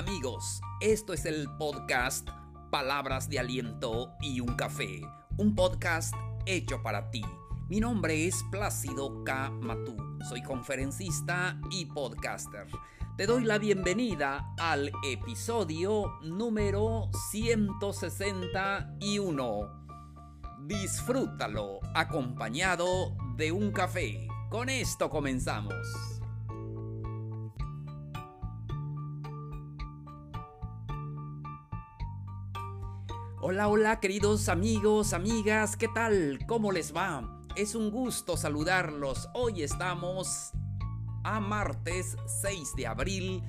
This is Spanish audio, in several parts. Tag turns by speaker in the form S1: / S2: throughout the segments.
S1: amigos, esto es el podcast Palabras de Aliento y un Café, un podcast hecho para ti. Mi nombre es Plácido K. Matú, soy conferencista y podcaster. Te doy la bienvenida al episodio número 161. Disfrútalo acompañado de un café. Con esto comenzamos. Hola, hola queridos amigos, amigas, ¿qué tal? ¿Cómo les va? Es un gusto saludarlos. Hoy estamos a martes 6 de abril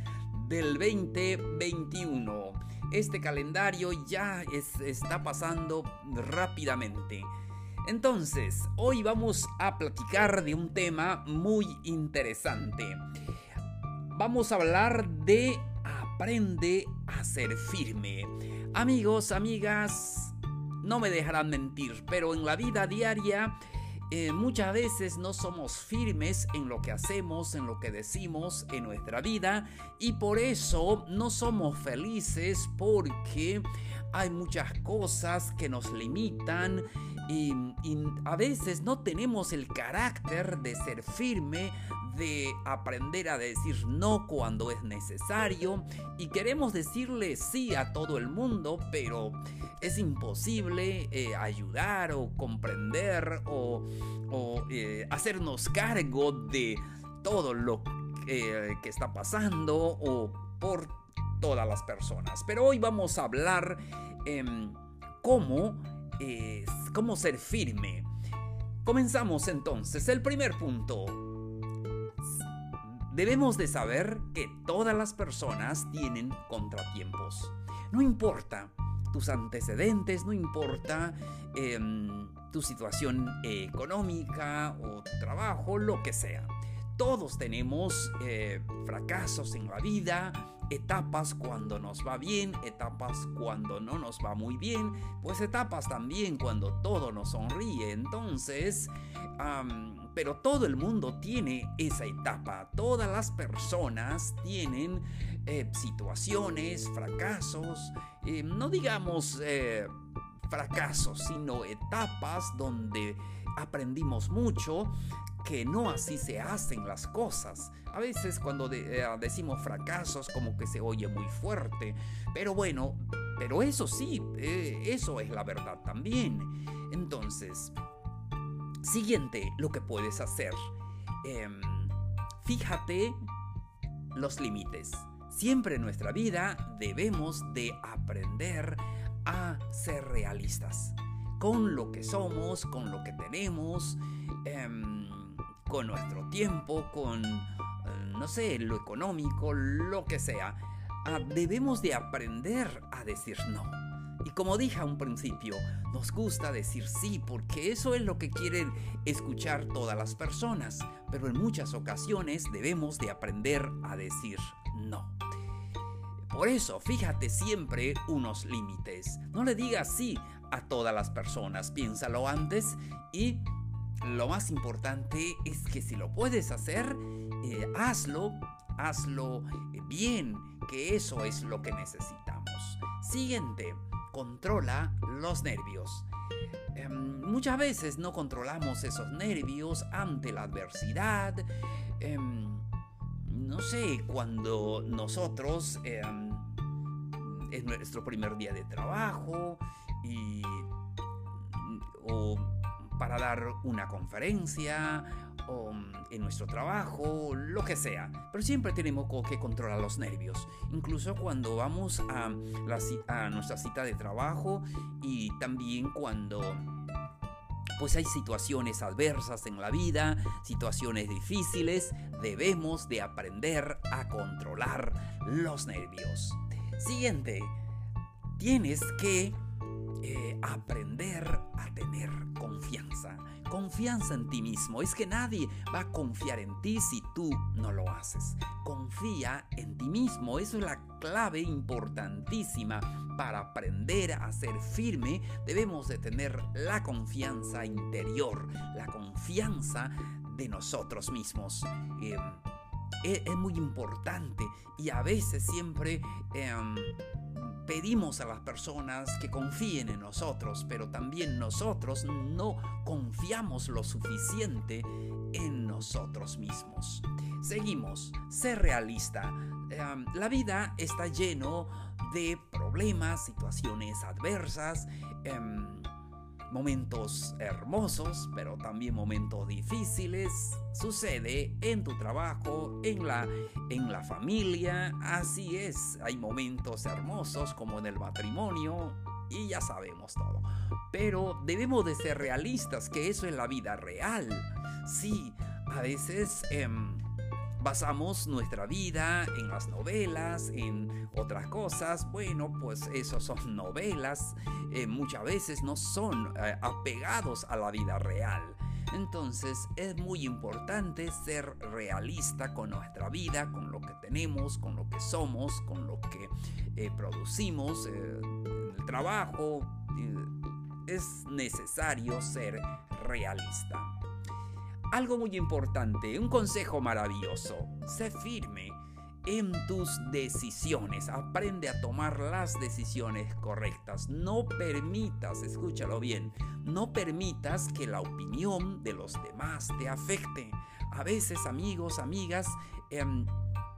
S1: del 2021. Este calendario ya está pasando rápidamente. Entonces, hoy vamos a platicar de un tema muy interesante. Vamos a hablar de aprende a ser firme. Amigos, amigas, no me dejarán mentir, pero en la vida diaria eh, muchas veces no somos firmes en lo que hacemos, en lo que decimos en nuestra vida y por eso no somos felices porque hay muchas cosas que nos limitan y, a veces no tenemos el carácter de ser firme, de aprender a decir no cuando es necesario y queremos decirle sí a todo el mundo, pero es imposible eh, ayudar o comprender o, eh, hacernos cargo de todo lo que está pasando o por todas las personas. Pero hoy vamos a hablar em, cómo, cómo ser firme. Comenzamos entonces. El primer punto. Debemos de saber que todas las personas tienen contratiempos. No importa tus antecedentes, no importa em, tu situación económica o tu trabajo, lo que sea. Todos tenemos eh, fracasos en la vida, etapas cuando nos va bien, etapas cuando no nos va muy bien, pues etapas también cuando todo nos sonríe. Entonces, pero todo el mundo tiene esa etapa, todas las personas tienen eh, situaciones, fracasos, eh, no digamos fracasos, sino etapas donde aprendimos mucho, que no así se hacen las cosas. A veces cuando eh, decimos fracasos como que se oye muy fuerte, pero bueno, pero eso sí, eh, eso es la verdad también. Entonces, siguiente, lo que puedes hacer. Em, fíjate los límites. Siempre en nuestra vida debemos de aprender a ser realistas con lo que somos, con lo que tenemos. Em, con nuestro tiempo, con, eh, no sé, lo económico, lo que sea. Ah, debemos de aprender a decir no. Y como dije a un principio, nos gusta decir sí porque eso es lo que quieren escuchar todas las personas, pero en muchas ocasiones debemos de aprender a decir no. Por eso, fíjate siempre unos límites. No le digas sí a todas las personas, piénsalo antes y lo más importante es que si lo puedes hacer, eh, hazlo, hazlo bien, que eso es lo que necesitamos. Siguiente, controla los nervios. Em, muchas veces no controlamos esos nervios ante la adversidad. Em, no sé, cuando nosotros em, es nuestro primer día de trabajo y o para dar una conferencia en nuestro trabajo, lo que sea. Pero siempre tenemos que controlar los nervios. Incluso cuando vamos a, a nuestra cita de trabajo y también cuando pues hay situaciones adversas en la vida, situaciones difíciles, debemos de aprender a controlar los nervios. Siguiente, tienes que eh, aprender tener confianza. Confianza en ti mismo. Es que nadie va a confiar en ti si tú no lo haces. Confía en ti mismo. Eso es la clave importantísima para aprender a ser firme. Debemos de tener la confianza interior, la confianza de nosotros mismos. Em, es, muy importante y a veces siempre em, pedimos a las personas que confíen en nosotros, pero también nosotros no confiamos lo suficiente en nosotros mismos. Seguimos, ser realista. Em, la vida está lleno de problemas, situaciones adversas. Momentos hermosos, pero también momentos difíciles. Sucede en tu trabajo, en la, en la familia, así es. Hay momentos hermosos como en el matrimonio y ya sabemos todo. Pero debemos de ser realistas, que eso es la vida real. Sí, a veces... Em, basamos nuestra vida en las novelas, en otras cosas. Bueno, pues esos son novelas. Eh, muchas veces no son eh, apegados a la vida real. Entonces es muy importante ser realista con nuestra vida, con lo que tenemos, con lo que somos, con lo que eh, producimos, el trabajo. es necesario ser realista. Algo muy importante, un consejo maravilloso. Sé firme en tus decisiones. Aprende a tomar las decisiones correctas. No permitas, escúchalo bien, no permitas que la opinión de los demás te afecte. A veces, amigos, amigas, em,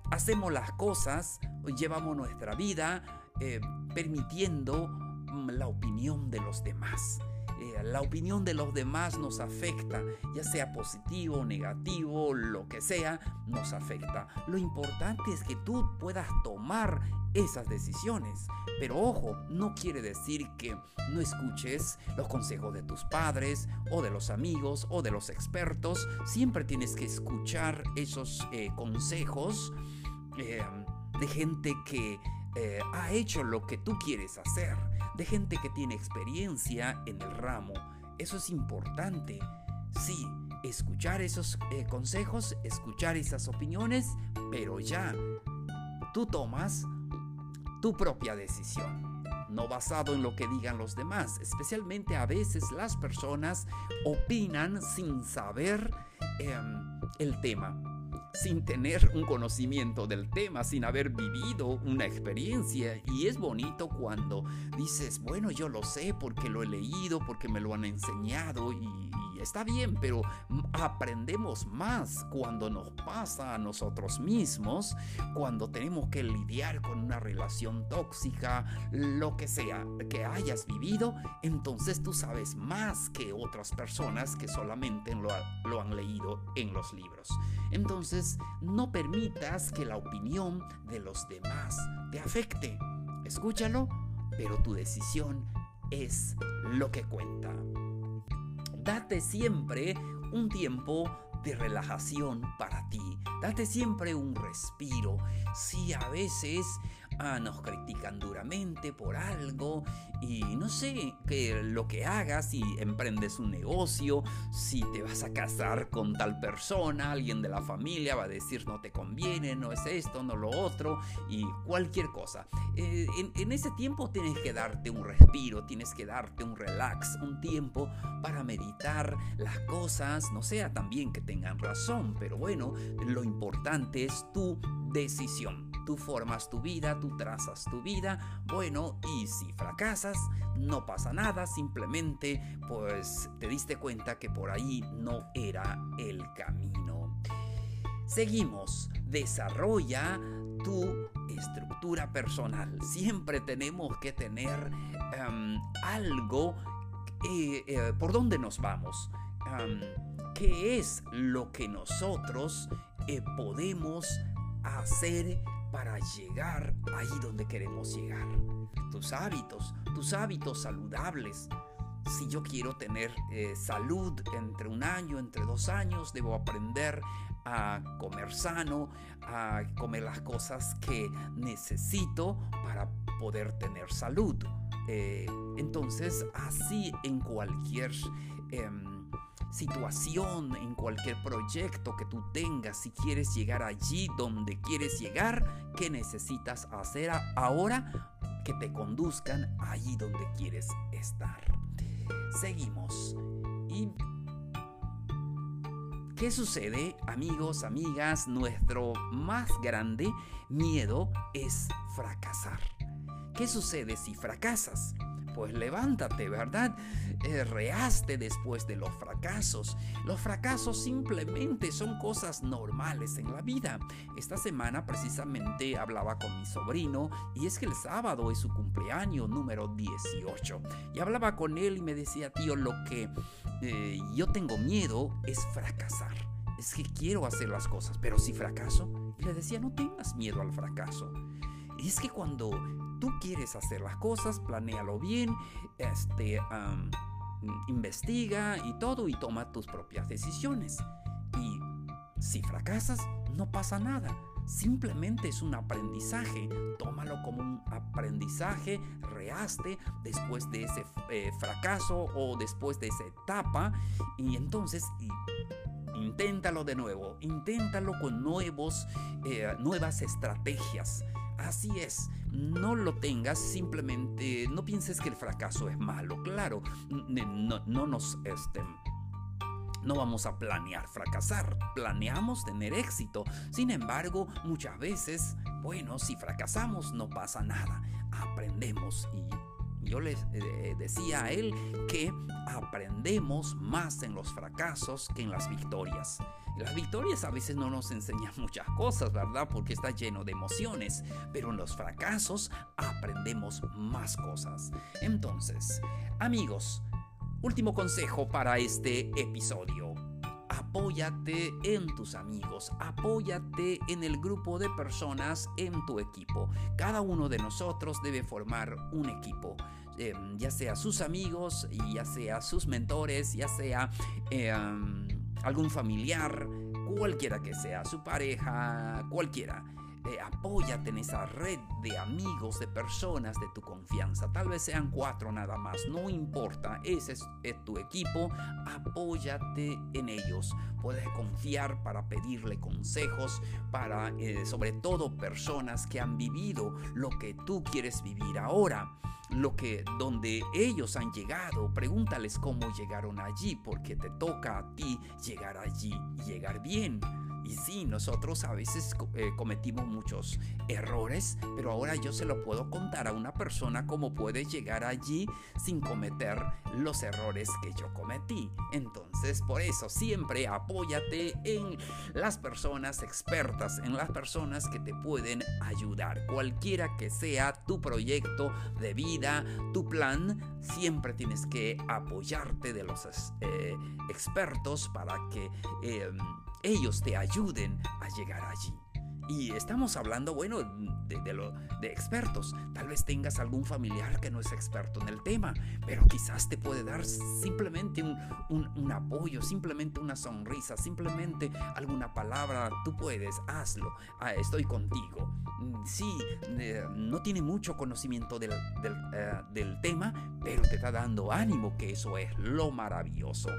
S1: hacemos las cosas, llevamos nuestra vida eh, permitiendo mm, la opinión de los demás. Eh, la opinión de los demás nos afecta, ya sea positivo, negativo, lo que sea, nos afecta. Lo importante es que tú puedas tomar esas decisiones. Pero ojo, no quiere decir que no escuches los consejos de tus padres o de los amigos o de los expertos. Siempre tienes que escuchar esos eh, consejos eh, de gente que ha hecho lo que tú quieres hacer de gente que tiene experiencia en el ramo. Eso es importante. Sí, escuchar esos eh, consejos, escuchar esas opiniones, pero ya tú tomas tu propia decisión, no basado en lo que digan los demás. Especialmente a veces las personas opinan sin saber em, el tema sin tener un conocimiento del tema, sin haber vivido una experiencia. Y es bonito cuando dices, bueno, yo lo sé porque lo he leído, porque me lo han enseñado y, está bien, pero aprendemos más cuando nos pasa a nosotros mismos, cuando tenemos que lidiar con una relación tóxica, lo que sea que hayas vivido, entonces tú sabes más que otras personas que solamente lo, lo han leído en los libros. Entonces, no permitas que la opinión de los demás te afecte. Escúchalo, pero tu decisión es lo que cuenta. Date siempre un tiempo de relajación para ti. Date siempre un respiro. Si a veces ah, nos critican duramente por algo y no sé que lo que hagas, si emprendes un negocio, si te vas a casar con tal persona, alguien de la familia va a decir no te conviene, no es esto, no lo otro y cualquier cosa. Eh, en, en ese tiempo tienes que darte un respiro, tienes que darte un relax, un tiempo para meditar las cosas, no sea también que tengan razón, pero bueno, lo importante es tu decisión. Tú formas tu vida, tú trazas tu vida, bueno, y si fracasas, no pasa nada, simplemente pues te diste cuenta que por ahí no era el camino. Seguimos, desarrolla tu estructura personal. Siempre tenemos que tener em, algo eh, eh, por dónde nos vamos. ¿Qué es lo que nosotros eh, podemos hacer para llegar ahí donde queremos llegar? Tus hábitos, tus hábitos saludables. Si yo quiero tener eh, salud entre un año, entre dos años, debo aprender a comer sano, a comer las cosas que necesito para poder tener salud. Eh, entonces, así en cualquier... Em, situación, en cualquier proyecto que tú tengas, si quieres llegar allí donde quieres llegar, ¿qué necesitas hacer ahora? Que te conduzcan allí donde quieres estar. Seguimos. ¿Y ¿Qué sucede, amigos, amigas? Nuestro más grande miedo es fracasar. ¿Qué sucede si fracasas? Pues levántate, ¿verdad? Eh, reaste después de los fracasos. Los fracasos simplemente son cosas normales en la vida. Esta semana precisamente hablaba con mi sobrino y es que el sábado es su cumpleaños número 18. Y hablaba con él y me decía, tío, lo que eh, yo tengo miedo es fracasar. Es que quiero hacer las cosas, pero si fracaso, y le decía, no tengas miedo al fracaso. Y es que cuando tú quieres hacer las cosas, planéalo bien, este, investiga y todo y toma tus propias decisiones. Y si fracasas, no pasa nada. Simplemente es un aprendizaje. Tómalo como un aprendizaje, reaste después de ese eh, fracaso o después de esa etapa. Y entonces inténtalo de nuevo. Inténtalo con nuevos, eh, nuevas estrategias. Así es, no lo tengas simplemente, no pienses que el fracaso es malo, claro, no, no nos, este, no vamos a planear fracasar, planeamos tener éxito. Sin embargo, muchas veces, bueno, si fracasamos no pasa nada, aprendemos y yo les eh, decía a él que aprendemos más en los fracasos que en las victorias. Las victorias a veces no nos enseñan muchas cosas, ¿verdad? Porque está lleno de emociones, pero en los fracasos aprendemos más cosas. Entonces, amigos, último consejo para este episodio. Apóyate en tus amigos, apóyate en el grupo de personas en tu equipo. Cada uno de nosotros debe formar un equipo. Em, ya sea sus amigos, ya sea sus mentores, ya sea em, algún familiar, cualquiera que sea, su pareja, cualquiera. Eh, apóyate en esa red de amigos, de personas de tu confianza. Tal vez sean cuatro nada más, no importa, ese es, tu equipo, apóyate en ellos. Puedes confiar para pedirle consejos, para eh, sobre todo personas que han vivido lo que tú quieres vivir ahora lo que donde ellos han llegado, pregúntales cómo llegaron allí, porque te toca a ti llegar allí llegar bien. Y sí, nosotros a veces eh, cometimos muchos errores, pero ahora yo se lo puedo contar a una persona cómo puede llegar allí sin cometer los errores que yo cometí. Entonces, por eso siempre apóyate en las personas expertas, en las personas que te pueden ayudar. Cualquiera que sea tu proyecto de vida, tu plan, siempre tienes que apoyarte de los eh, expertos para que... Em, ellos te ayuden a llegar allí. Y estamos hablando, bueno, de, lo, de expertos. Tal vez tengas algún familiar que no es experto en el tema, pero quizás te puede dar simplemente un, apoyo, simplemente una sonrisa, simplemente alguna palabra. Tú puedes, hazlo. Ah, estoy contigo. Mm, sí, eh, no tiene mucho conocimiento del, eh, del tema, pero te está dando ánimo, que eso es lo maravilloso.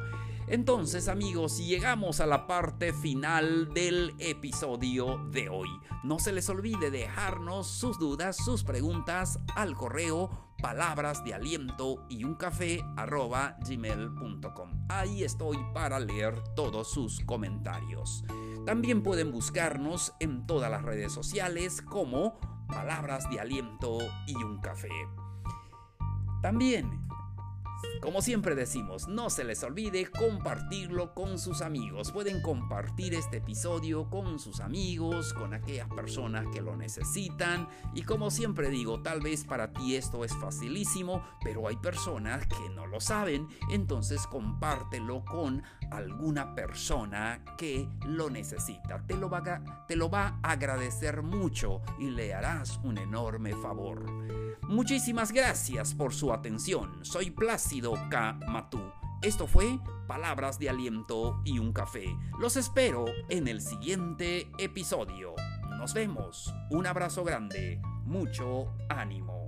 S1: Entonces amigos, llegamos a la parte final del episodio de hoy. No se les olvide dejarnos sus dudas, sus preguntas al correo palabras de aliento y un café gmail.com. Ahí estoy para leer todos sus comentarios. También pueden buscarnos en todas las redes sociales como palabras de aliento y un café. También como siempre decimos, no se les olvide compartirlo con sus amigos. Pueden compartir este episodio con sus amigos, con aquellas personas que lo necesitan. Y como siempre digo, tal vez para ti esto es facilísimo, pero hay personas que no lo saben. Entonces compártelo con alguna persona que lo necesita. Te lo va a, te lo va a agradecer mucho y le harás un enorme favor. Muchísimas gracias por su atención. Soy Plácido K. Matú. Esto fue Palabras de Aliento y un Café. Los espero en el siguiente episodio. Nos vemos. Un abrazo grande. Mucho ánimo.